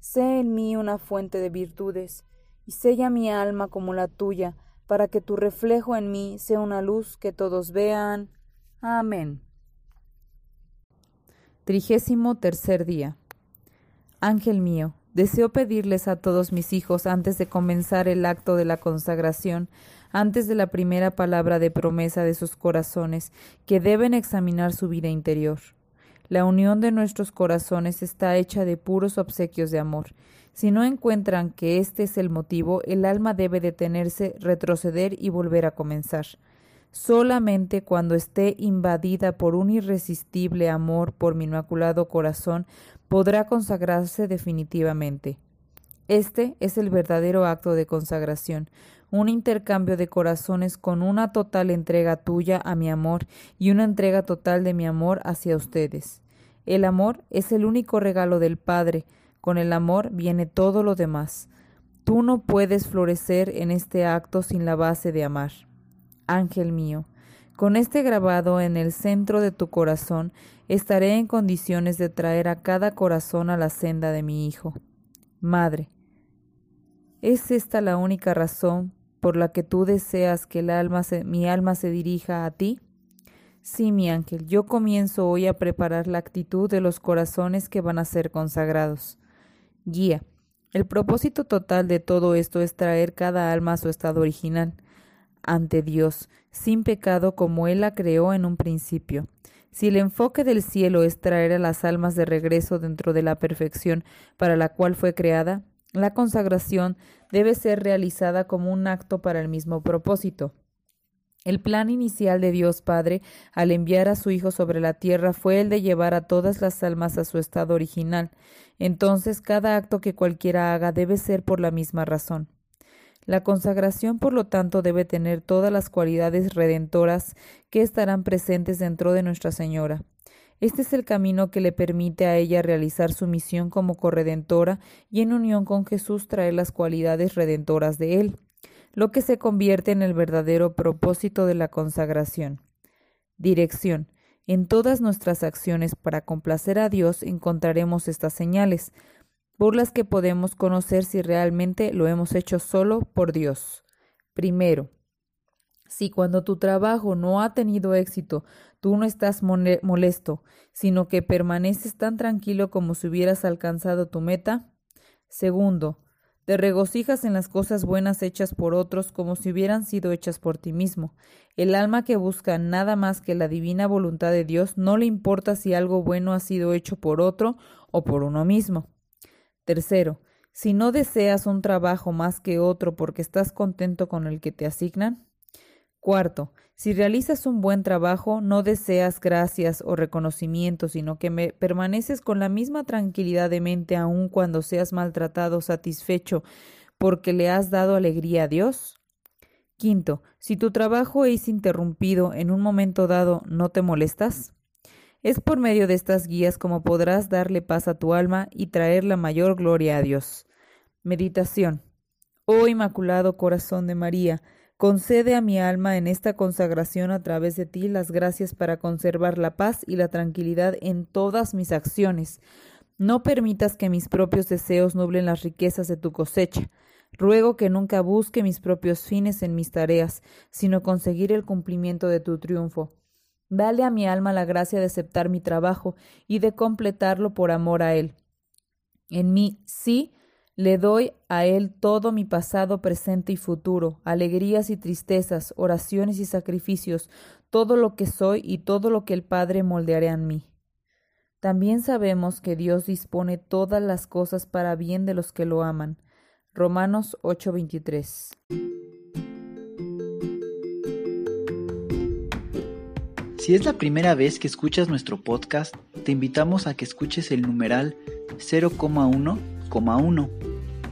Sé en mí una fuente de virtudes, y sella mi alma como la tuya, para que tu reflejo en mí sea una luz que todos vean. Amén. Trigésimo tercer día. Ángel mío, Deseo pedirles a todos mis hijos, antes de comenzar el acto de la consagración, antes de la primera palabra de promesa de sus corazones, que deben examinar su vida interior. La unión de nuestros corazones está hecha de puros obsequios de amor. Si no encuentran que este es el motivo, el alma debe detenerse, retroceder y volver a comenzar. Solamente cuando esté invadida por un irresistible amor por mi inmaculado corazón podrá consagrarse definitivamente. Este es el verdadero acto de consagración, un intercambio de corazones con una total entrega tuya a mi amor y una entrega total de mi amor hacia ustedes. El amor es el único regalo del Padre, con el amor viene todo lo demás. Tú no puedes florecer en este acto sin la base de amar. Ángel mío, con este grabado en el centro de tu corazón, estaré en condiciones de traer a cada corazón a la senda de mi Hijo. Madre, ¿es esta la única razón por la que tú deseas que el alma mi alma se dirija a ti? Sí, mi ángel, yo comienzo hoy a preparar la actitud de los corazones que van a ser consagrados. Guía, el propósito total de todo esto es traer cada alma a su estado original ante Dios, sin pecado como Él la creó en un principio. Si el enfoque del cielo es traer a las almas de regreso dentro de la perfección para la cual fue creada, la consagración debe ser realizada como un acto para el mismo propósito. El plan inicial de Dios Padre al enviar a su Hijo sobre la tierra fue el de llevar a todas las almas a su estado original. Entonces cada acto que cualquiera haga debe ser por la misma razón. La consagración, por lo tanto, debe tener todas las cualidades redentoras que estarán presentes dentro de Nuestra Señora. Este es el camino que le permite a ella realizar su misión como corredentora y en unión con Jesús traer las cualidades redentoras de Él, lo que se convierte en el verdadero propósito de la consagración. Dirección. En todas nuestras acciones para complacer a Dios encontraremos estas señales, por las que podemos conocer si realmente lo hemos hecho solo por Dios. Primero, si cuando tu trabajo no ha tenido éxito, tú no estás molesto, sino que permaneces tan tranquilo como si hubieras alcanzado tu meta. Segundo, te regocijas en las cosas buenas hechas por otros como si hubieran sido hechas por ti mismo. El alma que busca nada más que la divina voluntad de Dios no le importa si algo bueno ha sido hecho por otro o por uno mismo. Tercero, si no deseas un trabajo más que otro porque estás contento con el que te asignan. Cuarto, si realizas un buen trabajo, no deseas gracias o reconocimiento, sino que me permaneces con la misma tranquilidad de mente aun cuando seas maltratado, satisfecho, porque le has dado alegría a Dios. Quinto, si tu trabajo es interrumpido en un momento dado, ¿no te molestas? Es por medio de estas guías como podrás darle paz a tu alma y traer la mayor gloria a Dios. Meditación. Oh Inmaculado Corazón de María, concede a mi alma en esta consagración a través de ti las gracias para conservar la paz y la tranquilidad en todas mis acciones. No permitas que mis propios deseos nublen las riquezas de tu cosecha. Ruego que nunca busque mis propios fines en mis tareas, sino conseguir el cumplimiento de tu triunfo. Dale a mi alma la gracia de aceptar mi trabajo y de completarlo por amor a Él. En mí sí le doy a Él todo mi pasado, presente y futuro, alegrías y tristezas, oraciones y sacrificios, todo lo que soy y todo lo que el Padre moldeará en mí. También sabemos que Dios dispone todas las cosas para bien de los que lo aman. Romanos 8:23 Si es la primera vez que escuchas nuestro podcast, te invitamos a que escuches el numeral 0,1,1,